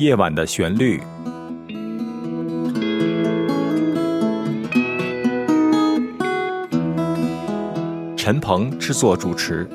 夜晚的旋律，陈鹏制作主持。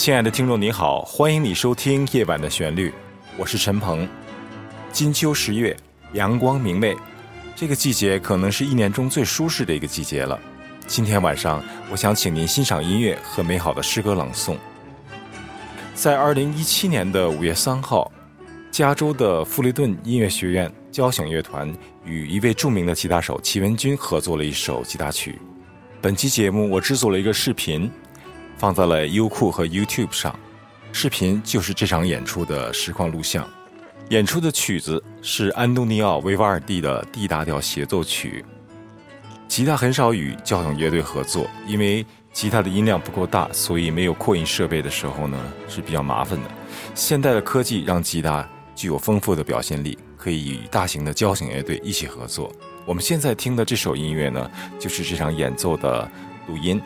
亲爱的听众，你好，欢迎你收听《夜晚的旋律》，我是陈鹏。金秋十月，阳光明媚，这个季节可能是一年中最舒适的一个季节了。今天晚上，我想请您欣赏音乐和美好的诗歌朗诵。在二零一七年的五月三号，加州的富雷顿音乐学院交响乐团与一位著名的吉他手齐文君合作了一首吉他曲。本期节目，我制作了一个视频。放在了优酷和 YouTube 上，视频就是这场演出的实况录像。演出的曲子是安东尼奥·维瓦尔第的 D 大调协奏曲。吉他很少与交响乐队合作，因为吉他的音量不够大，所以没有扩音设备的时候呢是比较麻烦的。现代的科技让吉他具有丰富的表现力，可以与大型的交响乐队一起合作。我们现在听的这首音乐呢，就是这场演奏的录音。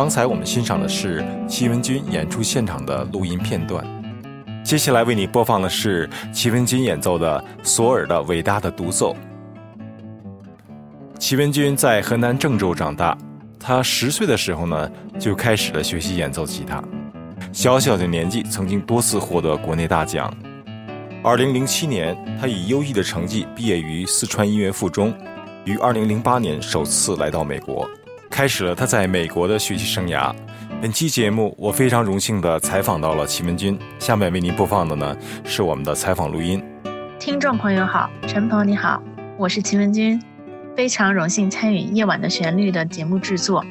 刚才我们欣赏的是齐文君演出现场的录音片段，接下来为你播放的是齐文君演奏的索尔的伟大的独奏。齐文君在河南郑州长大，他十岁的时候呢就开始了学习演奏吉他，小小的年纪曾经多次获得国内大奖。二零零七年，他以优异的成绩毕业于四川音乐附中，于二零零八年首次来到美国。开始了他在美国的学习生涯。本期节目，我非常荣幸地采访到了齐文君。下面为您播放的呢是我们的采访录音。听众朋友好，陈鹏你好，我是齐文君，非常荣幸参与《夜晚的旋律》的节目制作。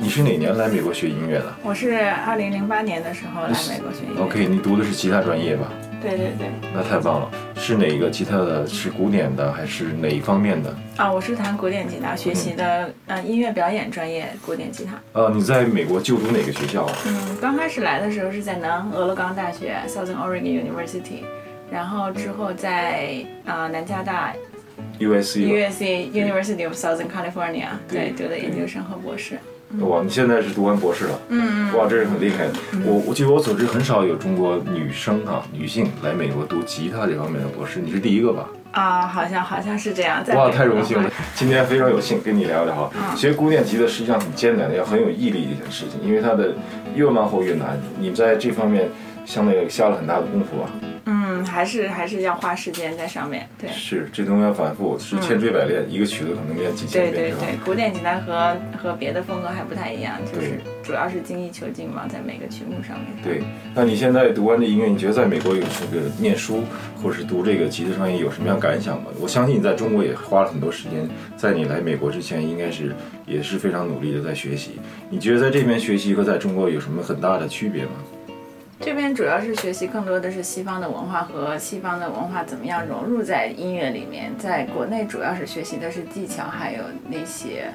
你是哪年来美国学音乐的？我是二零零八年的时候来美国学音乐。OK，你读的是吉他专业吧？对对对，那太棒了！是哪个吉他的？是古典的还是哪一方面的？啊，我是弹古典吉他，学习的呃音乐表演专业，古典吉他。呃，你在美国就读哪个学校？嗯，刚开始来的时候是在南俄勒冈大学 （Southern Oregon University），然后之后在啊南加大 （USC） University of Southern California 对读的研究生和博士。哇，你现在是读完博士了，嗯嗯，哇，这是很厉害的。我我据我所知，很少有中国女生啊，女性来美国读吉他这方面的博士，你是第一个吧？啊，好像好像是这样。哇，太荣幸了，今天非常有幸跟你聊聊哈。学古典吉他实际上很艰难的，要很有毅力的一件事情，因为它的越慢后越难。你在这方面相对下了很大的功夫啊。嗯，还是还是要花时间在上面，对。是，这东西要反复，是千锤百炼，一个曲子可能练几千遍，对对对，古典吉他和和别的风格还不太一样，就是主要是精益求精嘛，在每个曲目上面。对，那你现在读完这音乐，你觉得在美国有这个念书，或者是读这个吉他专业有什么样感想吗？我相信你在中国也花了很多时间，在你来美国之前，应该是也是非常努力的在学习。你觉得在这边学习和在中国有什么很大的区别吗？这边主要是学习更多的是西方的文化和西方的文化怎么样融入在音乐里面。在国内主要是学习的是技巧，还有那些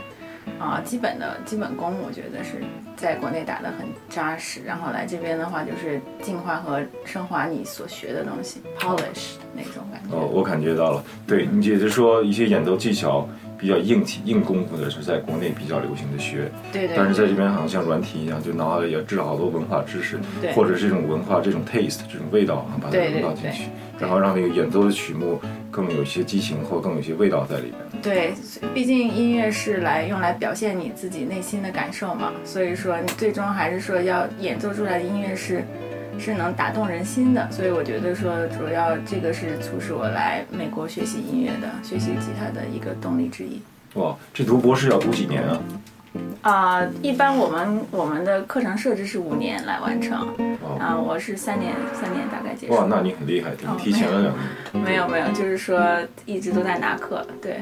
啊基本的基本功，我觉得是在国内打得很扎实。然后来这边的话，就是进化和升华你所学的东西，polish 那种感觉。哦，我感觉到了。对你，姐姐说一些演奏技巧。比较硬气硬功夫的是在国内比较流行的学，对对。但是在这边好像像软体一样，就脑海里要知道好多文化知识，对或者这种文化这种 taste 这种味道，把它融到进去，然后让那个演奏的曲目更有一些激情或更有一些味道在里边。对，毕竟音乐是来用来表现你自己内心的感受嘛，所以说你最终还是说要演奏出来的音乐是是能打动人心的。所以我觉得说，主要这个是促使我来美国学习音乐的、学习吉他的一个动力之一。哇，这读博士要读几年啊？啊、一般我们我们的课程设置是五年来完成，哦，啊、我是三年，三年大概结束。哇，那你很厉害，提前了两年。没有没有，就是说一直都在拿课，对。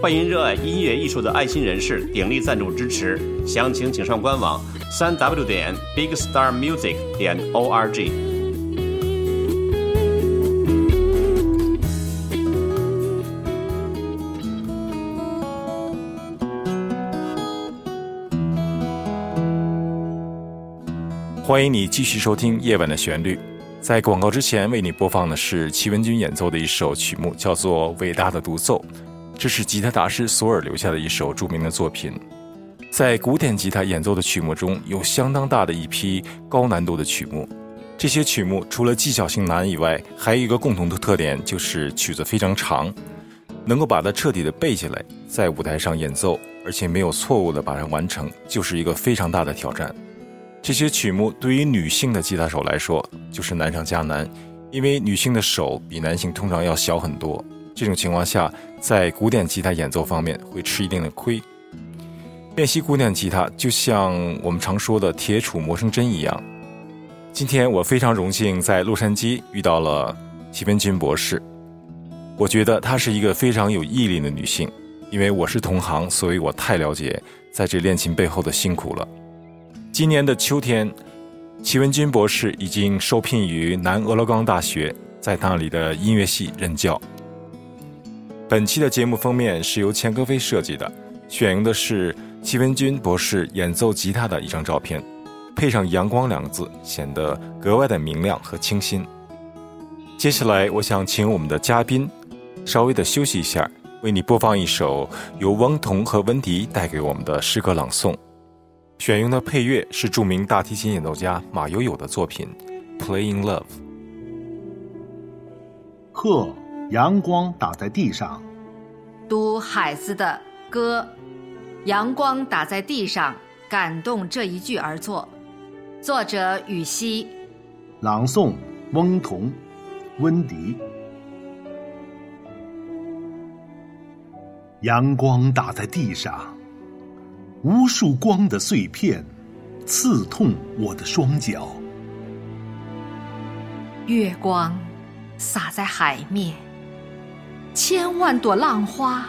欢迎热爱音乐艺术的爱心人士鼎力赞助支持。详情请上官网：三 w 点 bigstarmusic 点 org。欢迎你继续收听《夜晚的旋律》。在广告之前，为你播放的是齐文君演奏的一首曲目，叫做《伟大的独奏》。这是吉他大师索尔留下的一首著名的作品。在古典吉他演奏的曲目中，有相当大的一批高难度的曲目。这些曲目除了技巧性难以外，还有一个共同的特点，就是曲子非常长。能够把它彻底的背下来，在舞台上演奏，而且没有错误的把它完成，就是一个非常大的挑战。这些曲目对于女性的吉他手来说就是难上加难，因为女性的手比男性通常要小很多。这种情况下，在古典吉他演奏方面会吃一定的亏。练习古典吉他就像我们常说的“铁杵磨成针”一样。今天我非常荣幸在洛杉矶遇到了齐文君博士，我觉得她是一个非常有毅力的女性。因为我是同行，所以我太了解在这练琴背后的辛苦了。今年的秋天，齐文君博士已经受聘于南俄勒冈大学，在那里的音乐系任教。本期的节目封面是由钱歌飞设计的，选用的是齐文君博士演奏吉他的一张照片，配上“阳光”两个字，显得格外的明亮和清新。接下来，我想请我们的嘉宾稍微的休息一下，为你播放一首由汪彤和温迪带给我们的诗歌朗诵。选用的配乐是著名大提琴演奏家马友友的作品《Playing Love》。呵，阳光打在地上，读海子的歌，阳光打在地上，感动这一句而作。作者羽西，朗诵翁同、温迪。阳光打在地上，无数光的碎片刺痛我的双脚。月光洒在海面，千万朵浪花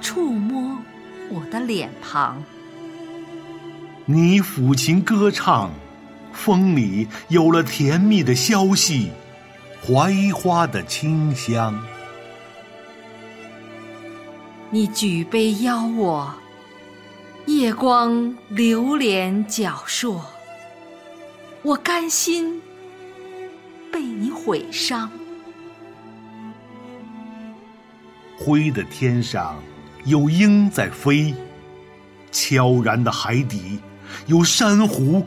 触摸。我的脸庞，你抚琴歌唱，风里有了甜蜜的消息，槐花的清香。你举杯邀我，夜光流连皎烁，我甘心被你毁伤。灰的天上。有鹰在飞，悄然的海底有珊瑚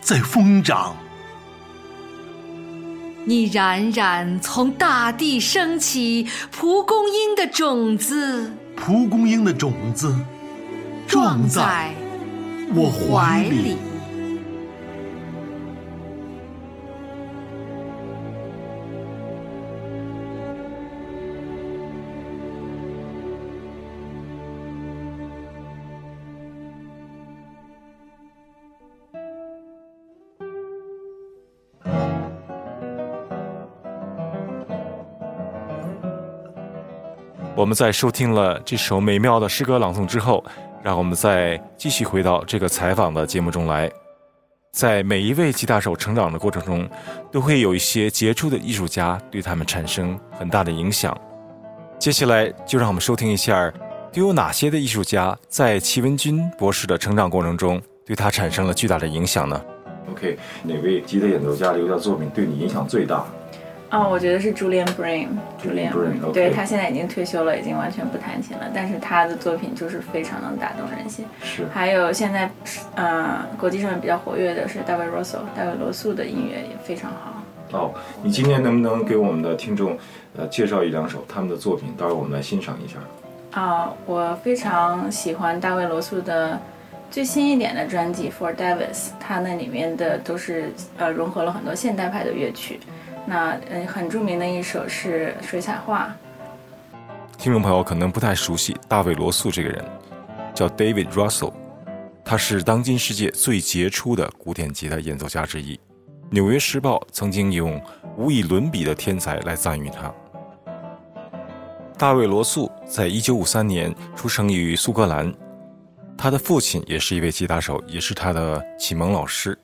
在疯长。你冉冉从大地升起，蒲公英的种子，蒲公英的种子撞在我怀里。我们在收听了这首美妙的诗歌朗诵之后，让我们再继续回到这个采访的节目中来。在每一位吉他手成长的过程中，都会有一些杰出的艺术家对他们产生很大的影响。接下来就让我们收听一下，都有哪些的艺术家在齐文君博士的成长过程中对他产生了巨大的影响呢？OK，哪位吉他演奏家留下作品对你影响最大？啊，我觉得是 Julian Bream，Julian Bream，对他现在已经退休了，已经完全不弹琴了。但是他的作品就是非常能打动人心。是。还有现在，呃，国际上面比较活跃的是大卫罗素，大卫罗素的音乐也非常好。哦，你今天能不能给我们的听众，呃，介绍一两首他们的作品，待会儿我们来欣赏一下。啊，我非常喜欢大卫罗素的最新一点的专辑《For Davis》，它那里面的都是呃融合了很多现代派的乐曲。那嗯，很著名的一首是水彩画。听众朋友可能不太熟悉大卫罗素这个人，叫 David Russell，他是当今世界最杰出的古典吉他演奏家之一。《纽约时报》曾经用无以伦比的天才来赞誉他。大卫罗素在一九五三年出生于苏格兰，他的父亲也是一位吉他手，也是他的启蒙老师。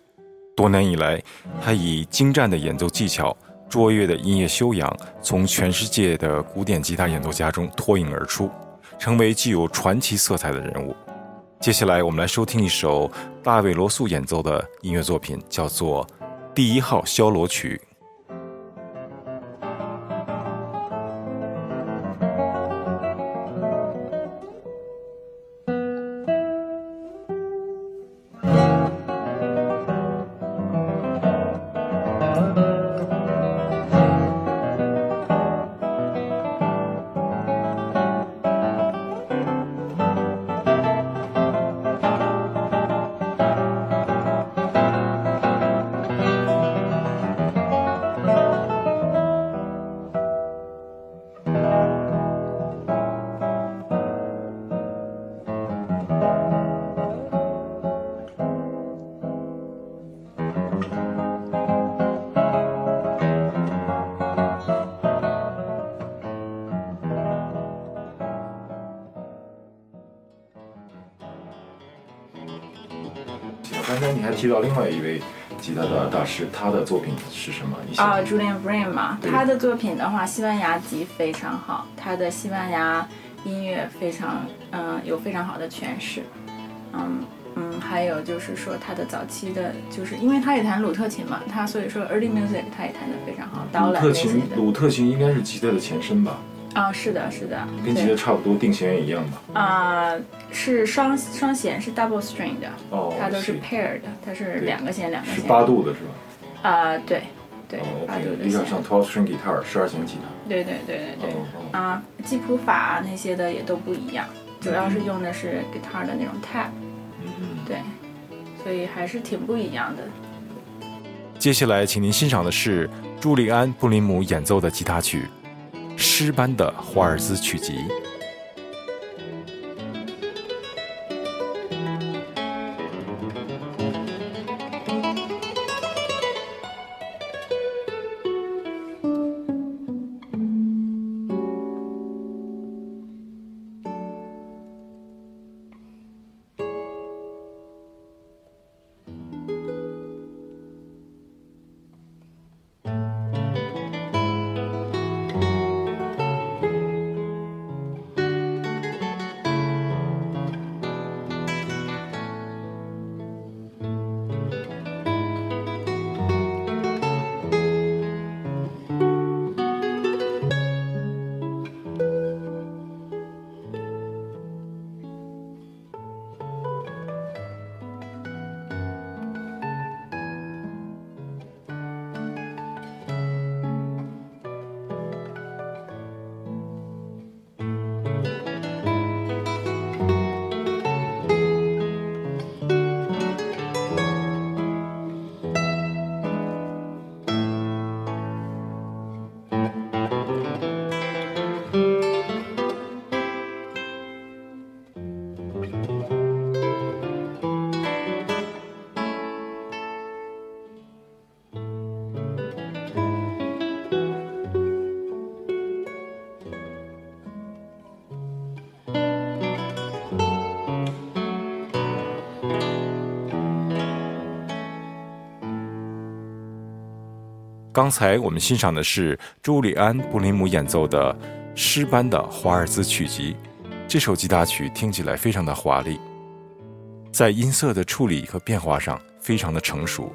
多年以来，他以精湛的演奏技巧。卓越的音乐修养，从全世界的古典吉他演奏家中脱颖而出，成为具有传奇色彩的人物。接下来，我们来收听一首大卫·罗素演奏的音乐作品，叫做《第一号肖罗曲》。提到另外一位吉他的大师，他的作品是什么？啊，Julian Bream 嘛，他的作品的话，西班牙籍非常好，他的西班牙音乐非常，嗯，有非常好的诠释，嗯嗯，还有就是说他的早期的，就是因为他也弹鲁特琴嘛，他所以说 early music 他也弹得非常好。鲁特琴，鲁特琴应该是吉他的前身吧？啊，是的，是的，跟吉他差不多，定弦也一样吧？啊，是双双弦，是 double string 的，哦，它都是 paired，它是两个弦两个弦。是八度的是吧？啊，对，对，八度的。比较像 twelve string guitar，十二弦吉他。对对对对对。啊，记谱法那些的也都不一样。主要是用的是 guitar 的那种 tap，对，所以还是挺不一样的。接下来，请您欣赏的是朱利安·布林姆演奏的吉他曲《诗般的华尔兹曲集》。刚才我们欣赏的是朱利安·布林姆演奏的诗班的华尔兹曲集。这首吉他曲听起来非常的华丽，在音色的处理和变化上非常的成熟。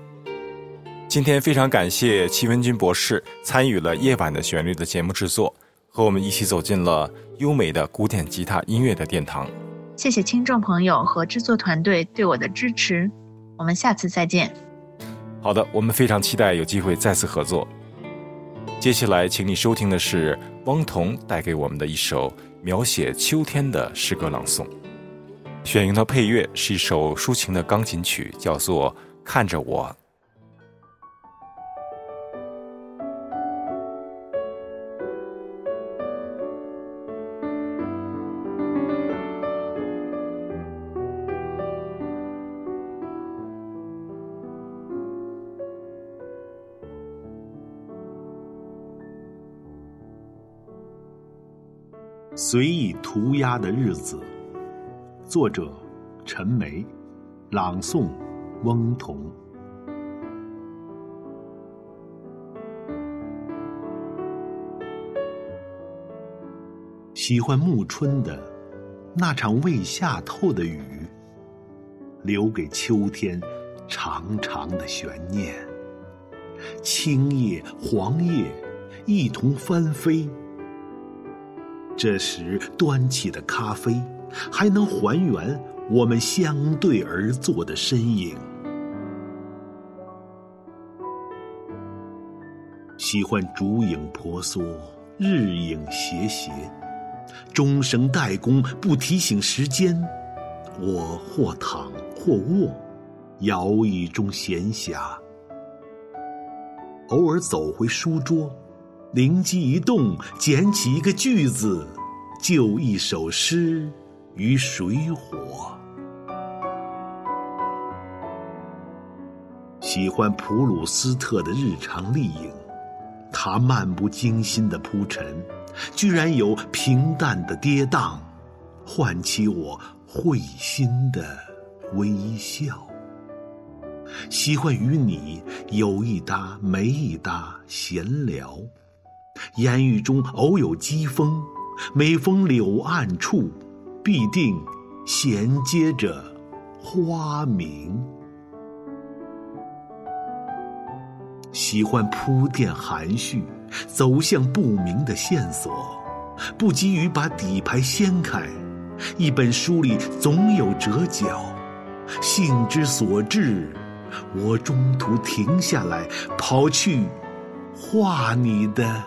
今天非常感谢齐文君博士参与了《夜晚的旋律》的节目制作，和我们一起走进了优美的古典吉他音乐的殿堂。谢谢听众朋友和制作团队对我的支持，我们下次再见。好的，我们非常期待有机会再次合作。接下来，请你收听的是汪彤带给我们的一首描写秋天的诗歌朗诵。选用的配乐是一首抒情的钢琴曲，叫做《看着我》。随意涂鸦的日子，作者陈梅，朗诵翁同。喜欢暮春的那场未下透的雨，留给秋天长长的悬念。青叶黄叶一同翻飞。这时端起的咖啡，还能还原我们相对而坐的身影。喜欢烛影婆娑，日影斜斜，钟声代工，不提醒时间。我或躺或卧，摇椅中闲暇，偶尔走回书桌。灵机一动，捡起一个句子，就一首诗于水火。喜欢普鲁斯特的日常丽影，他漫不经心的铺陈，居然有平淡的跌宕，唤起我会心的微笑。喜欢与你有一搭没一搭闲聊。言语中偶有讥讽，每逢柳暗处，必定衔接着花名。喜欢铺垫含蓄，走向不明的线索，不急于把底牌掀开。一本书里总有折角，兴之所至，我中途停下来，跑去画你的。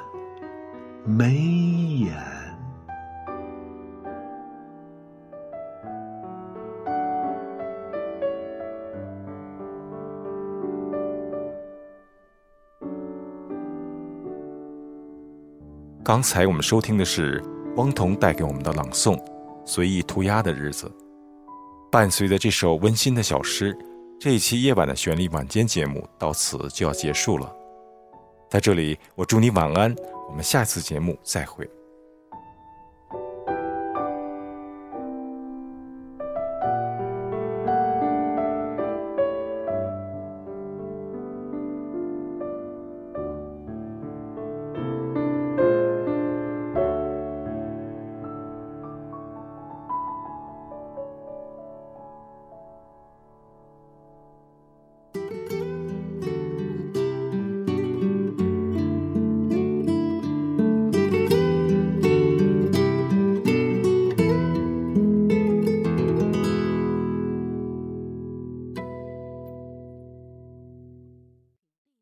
眉眼。刚才我们收听的是汪彤带给我们的朗诵《随意涂鸦的日子》，伴随着这首温馨的小诗，这一期夜晚的旋律晚间节目到此就要结束了。在这里我祝你晚安我们下次节目再会。